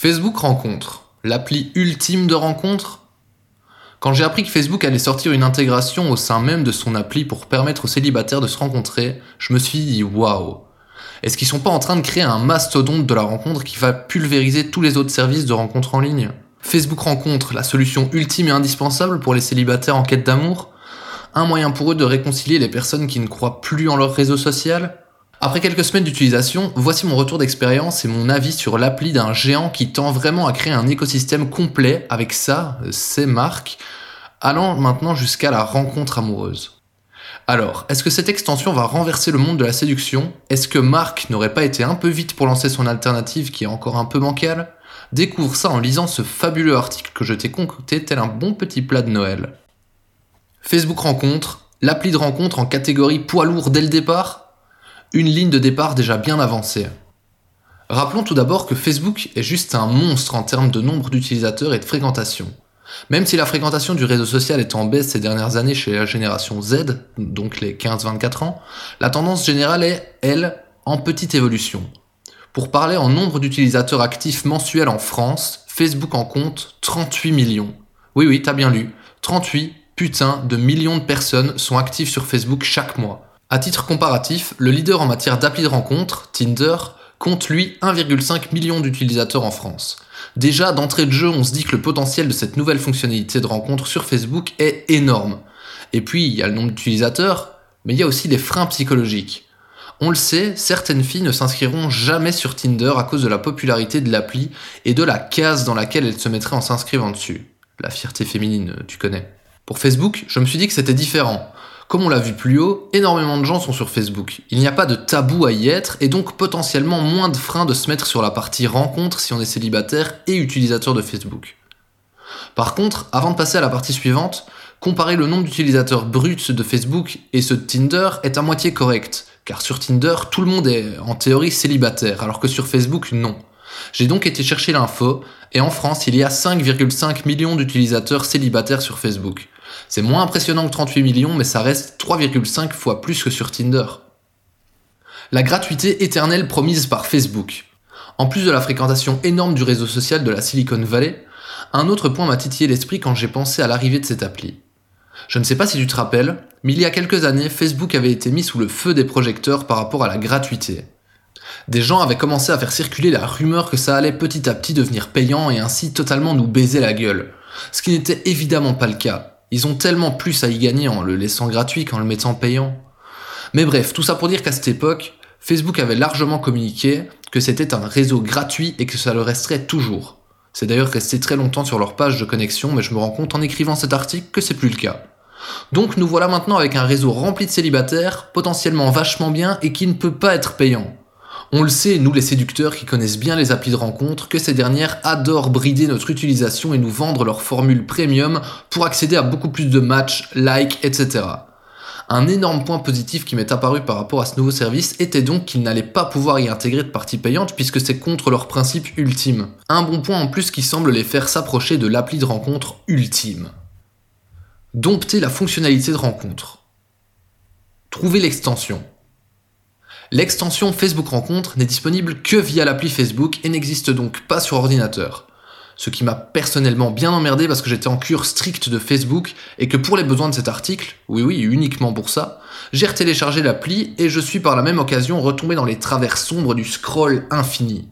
Facebook Rencontre, l'appli ultime de rencontre. Quand j'ai appris que Facebook allait sortir une intégration au sein même de son appli pour permettre aux célibataires de se rencontrer, je me suis dit waouh. Est-ce qu'ils sont pas en train de créer un mastodonte de la rencontre qui va pulvériser tous les autres services de rencontre en ligne? Facebook Rencontre, la solution ultime et indispensable pour les célibataires en quête d'amour. Un moyen pour eux de réconcilier les personnes qui ne croient plus en leur réseau social après quelques semaines d'utilisation, voici mon retour d'expérience et mon avis sur l'appli d'un géant qui tend vraiment à créer un écosystème complet avec ça, ses marques, allant maintenant jusqu'à la rencontre amoureuse. Alors, est-ce que cette extension va renverser le monde de la séduction? Est-ce que Marc n'aurait pas été un peu vite pour lancer son alternative qui est encore un peu bancale? Découvre ça en lisant ce fabuleux article que je t'ai concocté tel un bon petit plat de Noël. Facebook Rencontre, l'appli de rencontre en catégorie poids lourd dès le départ? Une ligne de départ déjà bien avancée. Rappelons tout d'abord que Facebook est juste un monstre en termes de nombre d'utilisateurs et de fréquentation. Même si la fréquentation du réseau social est en baisse ces dernières années chez la génération Z, donc les 15-24 ans, la tendance générale est, elle, en petite évolution. Pour parler en nombre d'utilisateurs actifs mensuels en France, Facebook en compte 38 millions. Oui oui, t'as bien lu. 38 putain de millions de personnes sont actives sur Facebook chaque mois. À titre comparatif, le leader en matière d'appli de rencontre, Tinder, compte lui 1,5 million d'utilisateurs en France. Déjà, d'entrée de jeu, on se dit que le potentiel de cette nouvelle fonctionnalité de rencontre sur Facebook est énorme. Et puis, il y a le nombre d'utilisateurs, mais il y a aussi les freins psychologiques. On le sait, certaines filles ne s'inscriront jamais sur Tinder à cause de la popularité de l'appli et de la case dans laquelle elles se mettraient en s'inscrivant dessus. La fierté féminine, tu connais. Pour Facebook, je me suis dit que c'était différent. Comme on l'a vu plus haut, énormément de gens sont sur Facebook. Il n'y a pas de tabou à y être et donc potentiellement moins de freins de se mettre sur la partie rencontre si on est célibataire et utilisateur de Facebook. Par contre, avant de passer à la partie suivante, comparer le nombre d'utilisateurs bruts de Facebook et ceux de Tinder est à moitié correct, car sur Tinder, tout le monde est en théorie célibataire, alors que sur Facebook, non. J'ai donc été chercher l'info, et en France, il y a 5,5 millions d'utilisateurs célibataires sur Facebook. C'est moins impressionnant que 38 millions, mais ça reste 3,5 fois plus que sur Tinder. La gratuité éternelle promise par Facebook. En plus de la fréquentation énorme du réseau social de la Silicon Valley, un autre point m'a titillé l'esprit quand j'ai pensé à l'arrivée de cette appli. Je ne sais pas si tu te rappelles, mais il y a quelques années, Facebook avait été mis sous le feu des projecteurs par rapport à la gratuité. Des gens avaient commencé à faire circuler la rumeur que ça allait petit à petit devenir payant et ainsi totalement nous baiser la gueule. Ce qui n'était évidemment pas le cas. Ils ont tellement plus à y gagner en le laissant gratuit qu'en le mettant payant. Mais bref, tout ça pour dire qu'à cette époque, Facebook avait largement communiqué que c'était un réseau gratuit et que ça le resterait toujours. C'est d'ailleurs resté très longtemps sur leur page de connexion, mais je me rends compte en écrivant cet article que c'est plus le cas. Donc nous voilà maintenant avec un réseau rempli de célibataires, potentiellement vachement bien et qui ne peut pas être payant. On le sait, nous les séducteurs qui connaissent bien les applis de rencontre, que ces dernières adorent brider notre utilisation et nous vendre leur formule premium pour accéder à beaucoup plus de matchs, likes, etc. Un énorme point positif qui m'est apparu par rapport à ce nouveau service était donc qu'ils n'allaient pas pouvoir y intégrer de partie payante puisque c'est contre leur principe ultime. Un bon point en plus qui semble les faire s'approcher de l'appli de rencontre ultime. Dompter la fonctionnalité de rencontre. Trouver l'extension. L'extension Facebook Rencontre n'est disponible que via l'appli Facebook et n'existe donc pas sur ordinateur. Ce qui m'a personnellement bien emmerdé parce que j'étais en cure stricte de Facebook et que pour les besoins de cet article, oui oui uniquement pour ça, j'ai retéléchargé l'appli et je suis par la même occasion retombé dans les travers sombres du scroll infini.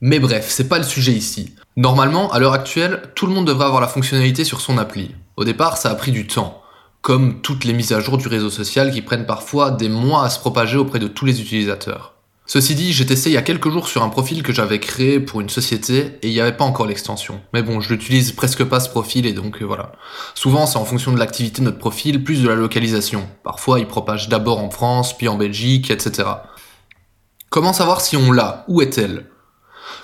Mais bref, c'est pas le sujet ici. Normalement, à l'heure actuelle, tout le monde devrait avoir la fonctionnalité sur son appli. Au départ, ça a pris du temps comme toutes les mises à jour du réseau social qui prennent parfois des mois à se propager auprès de tous les utilisateurs. Ceci dit, j'ai testé il y a quelques jours sur un profil que j'avais créé pour une société et il n'y avait pas encore l'extension. Mais bon, je l'utilise presque pas ce profil et donc euh, voilà. Souvent, c'est en fonction de l'activité de notre profil, plus de la localisation. Parfois, il propage d'abord en France, puis en Belgique, etc. Comment savoir si on l'a? Où est-elle?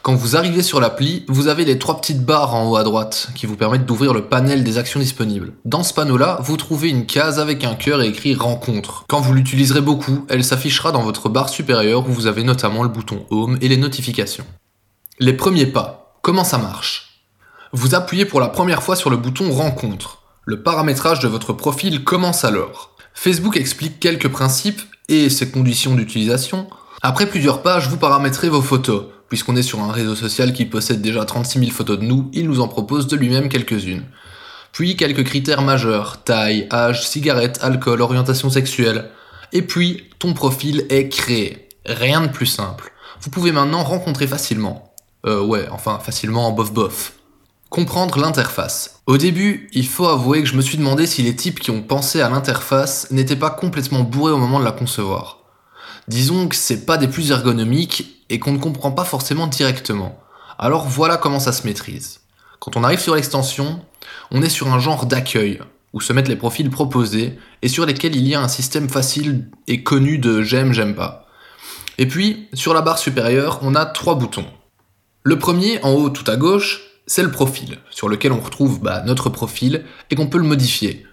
Quand vous arrivez sur l'appli, vous avez les trois petites barres en haut à droite qui vous permettent d'ouvrir le panel des actions disponibles. Dans ce panneau-là, vous trouvez une case avec un cœur et écrit rencontre. Quand vous l'utiliserez beaucoup, elle s'affichera dans votre barre supérieure où vous avez notamment le bouton Home et les notifications. Les premiers pas. Comment ça marche? Vous appuyez pour la première fois sur le bouton rencontre. Le paramétrage de votre profil commence alors. Facebook explique quelques principes et ses conditions d'utilisation. Après plusieurs pages, vous paramétrez vos photos Puisqu'on est sur un réseau social qui possède déjà 36 000 photos de nous, il nous en propose de lui-même quelques-unes. Puis quelques critères majeurs, taille, âge, cigarette, alcool, orientation sexuelle. Et puis, ton profil est créé. Rien de plus simple. Vous pouvez maintenant rencontrer facilement. Euh ouais, enfin facilement en bof bof. Comprendre l'interface. Au début, il faut avouer que je me suis demandé si les types qui ont pensé à l'interface n'étaient pas complètement bourrés au moment de la concevoir. Disons que c'est pas des plus ergonomiques et qu'on ne comprend pas forcément directement. Alors voilà comment ça se maîtrise. Quand on arrive sur l'extension, on est sur un genre d'accueil, où se mettent les profils proposés et sur lesquels il y a un système facile et connu de j'aime, j'aime pas. Et puis, sur la barre supérieure, on a trois boutons. Le premier, en haut tout à gauche, c'est le profil, sur lequel on retrouve bah, notre profil et qu'on peut le modifier.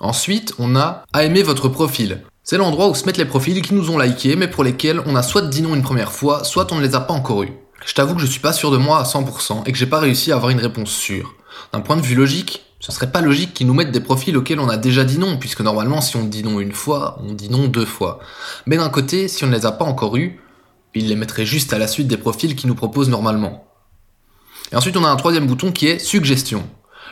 Ensuite, on a à aimer votre profil. C'est l'endroit où se mettent les profils qui nous ont likés, mais pour lesquels on a soit dit non une première fois, soit on ne les a pas encore eus. Je t'avoue que je suis pas sûr de moi à 100% et que j'ai pas réussi à avoir une réponse sûre. D'un point de vue logique, ce serait pas logique qu'ils nous mettent des profils auxquels on a déjà dit non, puisque normalement si on dit non une fois, on dit non deux fois. Mais d'un côté, si on ne les a pas encore eus, ils les mettraient juste à la suite des profils qu'ils nous proposent normalement. Et ensuite, on a un troisième bouton qui est suggestion.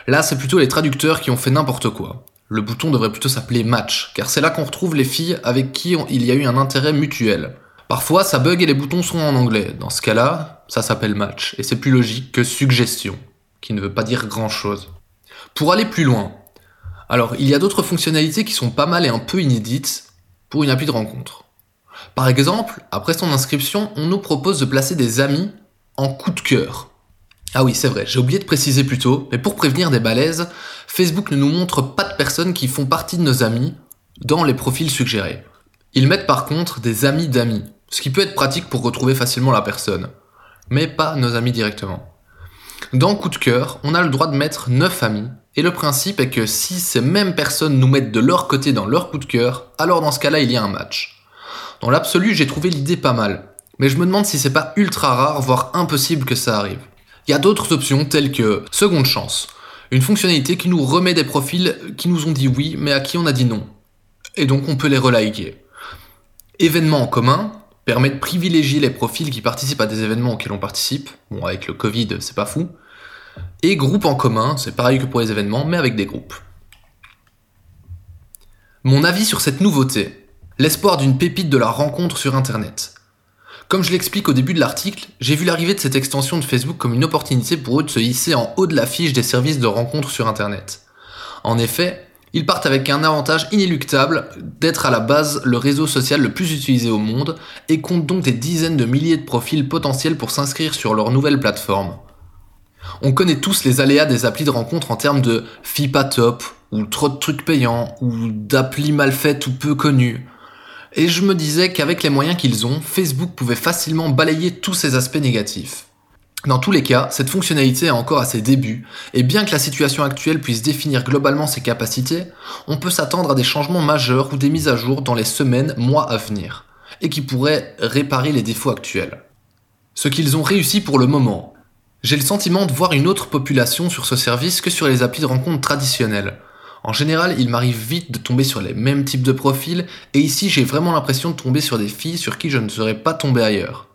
Là, c'est plutôt les traducteurs qui ont fait n'importe quoi. Le bouton devrait plutôt s'appeler match, car c'est là qu'on retrouve les filles avec qui il y a eu un intérêt mutuel. Parfois, ça bug et les boutons sont en anglais. Dans ce cas-là, ça s'appelle match, et c'est plus logique que suggestion, qui ne veut pas dire grand-chose. Pour aller plus loin, alors il y a d'autres fonctionnalités qui sont pas mal et un peu inédites pour une appli de rencontre. Par exemple, après son inscription, on nous propose de placer des amis en coup de cœur. Ah oui, c'est vrai, j'ai oublié de préciser plus tôt, mais pour prévenir des balaises, Facebook ne nous montre pas de personnes qui font partie de nos amis dans les profils suggérés. Ils mettent par contre des amis d'amis, ce qui peut être pratique pour retrouver facilement la personne, mais pas nos amis directement. Dans coup de cœur, on a le droit de mettre 9 amis, et le principe est que si ces mêmes personnes nous mettent de leur côté dans leur coup de cœur, alors dans ce cas-là, il y a un match. Dans l'absolu, j'ai trouvé l'idée pas mal, mais je me demande si c'est pas ultra rare, voire impossible que ça arrive. Il y a d'autres options telles que seconde chance, une fonctionnalité qui nous remet des profils qui nous ont dit oui, mais à qui on a dit non. Et donc on peut les reliker. Événements en commun, permet de privilégier les profils qui participent à des événements auxquels on participe. Bon, avec le Covid, c'est pas fou. Et groupe en commun, c'est pareil que pour les événements, mais avec des groupes. Mon avis sur cette nouveauté. L'espoir d'une pépite de la rencontre sur Internet. Comme je l'explique au début de l'article, j'ai vu l'arrivée de cette extension de Facebook comme une opportunité pour eux de se hisser en haut de la fiche des services de rencontre sur Internet. En effet, ils partent avec un avantage inéluctable d'être à la base le réseau social le plus utilisé au monde et comptent donc des dizaines de milliers de profils potentiels pour s'inscrire sur leur nouvelle plateforme. On connaît tous les aléas des applis de rencontre en termes de FIPA top, ou trop de trucs payants, ou d'applis mal faites ou peu connues. Et je me disais qu'avec les moyens qu'ils ont, Facebook pouvait facilement balayer tous ces aspects négatifs. Dans tous les cas, cette fonctionnalité est encore à ses débuts, et bien que la situation actuelle puisse définir globalement ses capacités, on peut s'attendre à des changements majeurs ou des mises à jour dans les semaines, mois à venir, et qui pourraient réparer les défauts actuels. Ce qu'ils ont réussi pour le moment. J'ai le sentiment de voir une autre population sur ce service que sur les applis de rencontre traditionnelles. En général, il m'arrive vite de tomber sur les mêmes types de profils, et ici j'ai vraiment l'impression de tomber sur des filles sur qui je ne serais pas tombé ailleurs.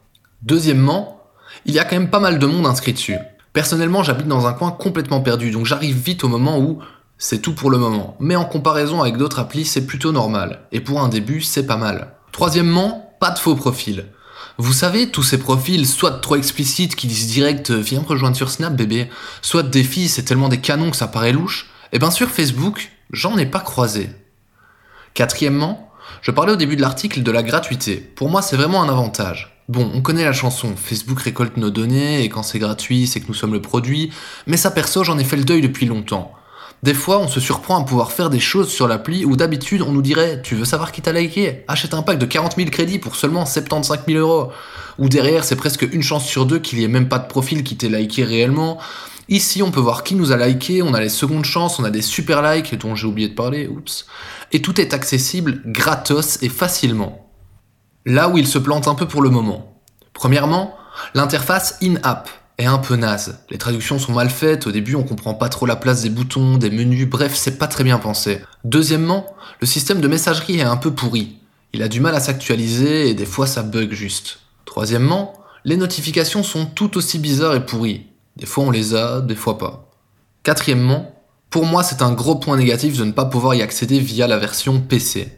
Deuxièmement, il y a quand même pas mal de monde inscrit dessus. Personnellement, j'habite dans un coin complètement perdu, donc j'arrive vite au moment où c'est tout pour le moment. Mais en comparaison avec d'autres applis, c'est plutôt normal. Et pour un début, c'est pas mal. Troisièmement, pas de faux profils. Vous savez, tous ces profils, soit trop explicites qui disent direct euh, viens me rejoindre sur Snap bébé, soit des filles, c'est tellement des canons que ça paraît louche. Eh bien sur Facebook, j'en ai pas croisé. Quatrièmement, je parlais au début de l'article de la gratuité. Pour moi, c'est vraiment un avantage. Bon, on connaît la chanson, Facebook récolte nos données et quand c'est gratuit, c'est que nous sommes le produit, mais ça perso, j'en ai fait le deuil depuis longtemps. Des fois, on se surprend à pouvoir faire des choses sur l'appli où d'habitude on nous dirait Tu veux savoir qui t'a liké? Achète un pack de 40 000 crédits pour seulement 75 000 euros. Ou derrière, c'est presque une chance sur deux qu'il n'y ait même pas de profil qui t'ait liké réellement. Ici, on peut voir qui nous a liké, on a les secondes chances, on a des super likes dont j'ai oublié de parler, oups. Et tout est accessible gratos et facilement là où il se plante un peu pour le moment. Premièrement, l'interface in-app est un peu naze. Les traductions sont mal faites, au début on comprend pas trop la place des boutons, des menus, bref, c'est pas très bien pensé. Deuxièmement, le système de messagerie est un peu pourri. Il a du mal à s'actualiser et des fois ça bug juste. Troisièmement, Les notifications sont tout aussi bizarres et pourries. Des fois on les a, des fois pas. Quatrièmement, pour moi c'est un gros point négatif de ne pas pouvoir y accéder via la version PC.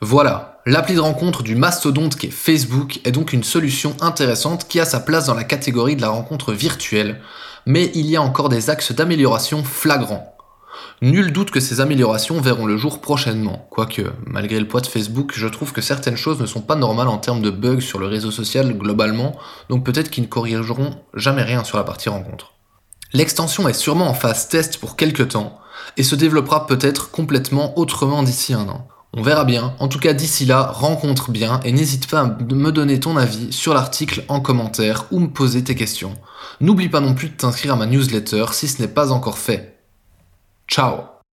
Voilà, l'appli de rencontre du mastodonte qui est Facebook est donc une solution intéressante qui a sa place dans la catégorie de la rencontre virtuelle, mais il y a encore des axes d'amélioration flagrants. Nul doute que ces améliorations verront le jour prochainement, quoique, malgré le poids de Facebook, je trouve que certaines choses ne sont pas normales en termes de bugs sur le réseau social globalement, donc peut-être qu'ils ne corrigeront jamais rien sur la partie rencontre. L'extension est sûrement en phase test pour quelques temps, et se développera peut-être complètement autrement d'ici un an. On verra bien. En tout cas, d'ici là, rencontre bien et n'hésite pas à me donner ton avis sur l'article en commentaire ou me poser tes questions. N'oublie pas non plus de t'inscrire à ma newsletter si ce n'est pas encore fait. Ciao